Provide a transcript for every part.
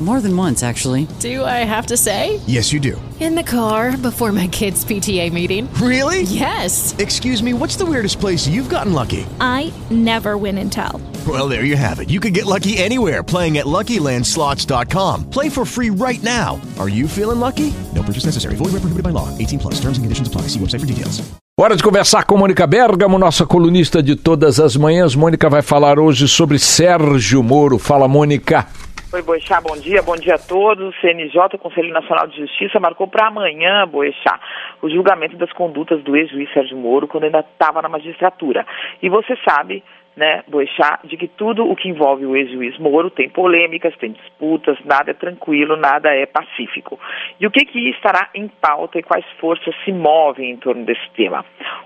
More than once, actually. Do I have to say? Yes, you do. In the car before my kids' PTA meeting. Really? Yes. Excuse me, what's the weirdest place you've gotten lucky? I never win and tell. Well, there you have it. You can get lucky anywhere playing at LuckyLandSlots.com. Play for free right now. Are you feeling lucky? No purchase necessary. Void where prohibited by law. 18 plus. Terms and conditions apply. See website for details. Hora de conversar com Mônica Bergamo, nossa colunista de todas as manhãs. Mônica vai falar hoje sobre Sérgio Moro. Fala, Mônica. Oi, Boixá, bom dia, bom dia a todos. O CNJ, o Conselho Nacional de Justiça, marcou para amanhã, Boixá, o julgamento das condutas do ex-juiz Sérgio Moro quando ainda estava na magistratura. E você sabe né, Boechat, de que tudo o que envolve o ex-juiz Moro tem polêmicas, tem disputas, nada é tranquilo, nada é pacífico. E o que, que estará em pauta e quais forças se movem em torno desse tema?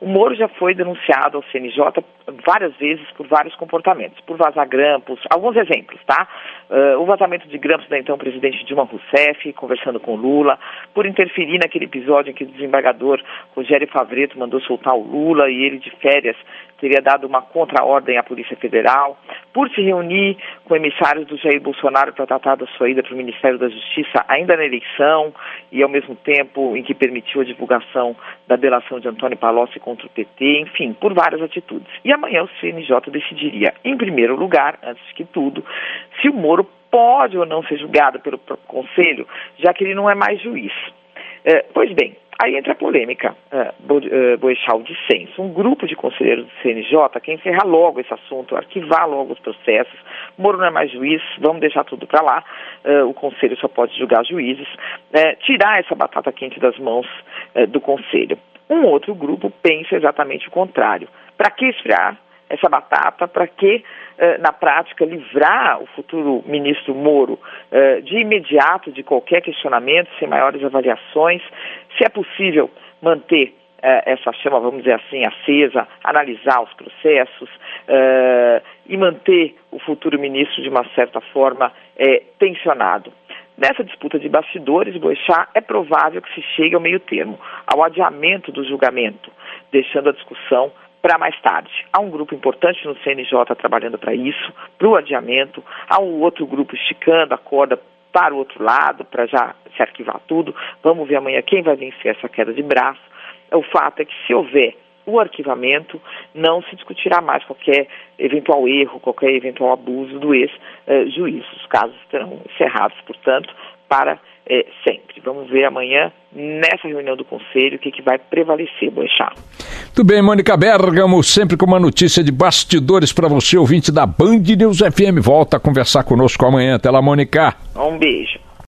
O Moro já foi denunciado ao CNJ várias vezes por vários comportamentos, por vazar grampos, alguns exemplos, tá? Uh, o vazamento de grampos da então presidente Dilma Rousseff, conversando com Lula, por interferir naquele episódio em que o desembargador Rogério Favreto mandou soltar o Lula e ele de férias teria dado uma contra-ordem à Polícia Federal, por se reunir com emissários do Jair Bolsonaro para tratar da sua ida para o Ministério da Justiça ainda na eleição e ao mesmo tempo em que permitiu a divulgação da delação de Antônio Palocci contra o PT, enfim, por várias atitudes. E amanhã o CNJ decidiria, em primeiro lugar, antes de tudo, se o Moro pode ou não ser julgado pelo Conselho, já que ele não é mais juiz. É, pois bem, Aí entra a polêmica, uh, o dissenso. Um grupo de conselheiros do CNJ quer encerrar logo esse assunto, arquivar logo os processos. Moro não é mais juiz, vamos deixar tudo para lá. Uh, o conselho só pode julgar juízes. Uh, tirar essa batata quente das mãos do conselho. Um outro grupo pensa exatamente o contrário. Para que esfriar essa batata? Para que, na prática, livrar o futuro ministro Moro de imediato de qualquer questionamento, sem maiores avaliações? Se é possível manter essa chama, vamos dizer assim, acesa, analisar os processos e manter o futuro ministro, de uma certa forma, tensionado. Nessa disputa de bastidores, Boechat, é provável que se chegue ao meio termo, ao adiamento do julgamento, deixando a discussão para mais tarde. Há um grupo importante no CNJ trabalhando para isso, para o adiamento, há um outro grupo esticando a corda para o outro lado, para já se arquivar tudo. Vamos ver amanhã quem vai vencer essa queda de braço. O fato é que se houver o arquivamento, não se discutirá mais qualquer eventual erro, qualquer eventual abuso do ex-juiz. Os casos serão encerrados, portanto, para é, sempre. Vamos ver amanhã, nessa reunião do Conselho, o que, que vai prevalecer, Boechat. Tudo bem, Mônica Bergamo, sempre com uma notícia de bastidores para você, ouvinte da Band News FM. Volta a conversar conosco amanhã. Até lá, Mônica. Um beijo.